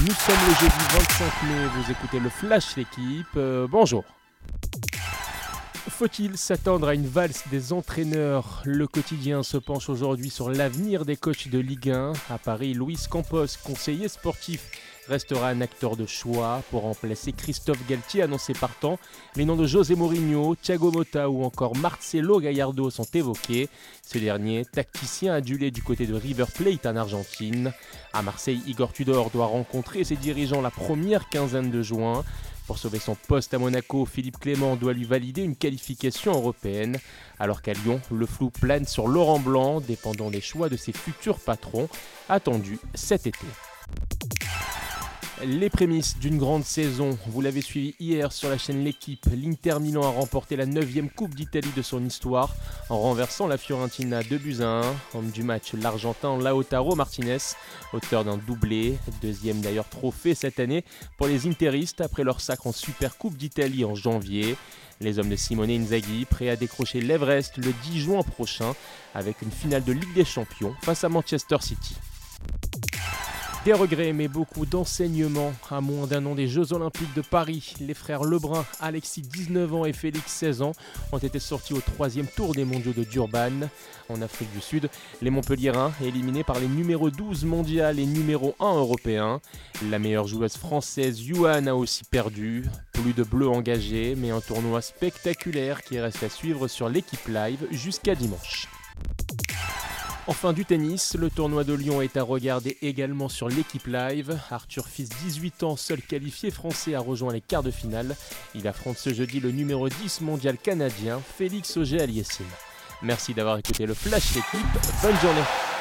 Nous sommes le jeudi 25 mai, vous écoutez le Flash l'équipe. Euh, bonjour. Faut-il s'attendre à une valse des entraîneurs? Le quotidien se penche aujourd'hui sur l'avenir des coachs de Ligue 1. À Paris, Louis Campos, conseiller sportif, restera un acteur de choix pour remplacer Christophe Galtier annoncé partant. Les noms de José Mourinho, Thiago Motta ou encore Marcelo Gallardo sont évoqués. Ce dernier, tacticien adulé du côté de River Plate en Argentine. À Marseille, Igor Tudor doit rencontrer ses dirigeants la première quinzaine de juin. Pour sauver son poste à Monaco, Philippe Clément doit lui valider une qualification européenne, alors qu'à Lyon, le flou plane sur Laurent Blanc, dépendant des choix de ses futurs patrons, attendus cet été. Les prémices d'une grande saison, vous l'avez suivi hier sur la chaîne L'équipe, l'Inter Milan a remporté la 9 Coupe d'Italie de son histoire en renversant la Fiorentina 2 buts à 1. Homme du match, l'Argentin Lautaro Martinez, auteur d'un doublé, deuxième d'ailleurs trophée cette année pour les Interistes après leur sacre en Super Coupe d'Italie en janvier. Les hommes de Simone Inzaghi prêts à décrocher l'Everest le 10 juin prochain avec une finale de Ligue des Champions face à Manchester City. Des regrets, mais beaucoup d'enseignements. À moins d'un an des Jeux Olympiques de Paris, les frères Lebrun, Alexis 19 ans et Félix 16 ans ont été sortis au troisième tour des mondiaux de Durban. En Afrique du Sud, les Montpelliérains éliminés par les numéros 12 mondial et numéro 1 européen. La meilleure joueuse française, Yuan, a aussi perdu. Plus de bleus engagés, mais un tournoi spectaculaire qui reste à suivre sur l'équipe live jusqu'à dimanche. Enfin du tennis, le tournoi de Lyon est à regarder également sur l'équipe live. Arthur Fils, 18 ans, seul qualifié français, a rejoint les quarts de finale. Il affronte ce jeudi le numéro 10 mondial canadien, Félix Auger-Aliassime. Merci d'avoir écouté le Flash L'équipe, bonne journée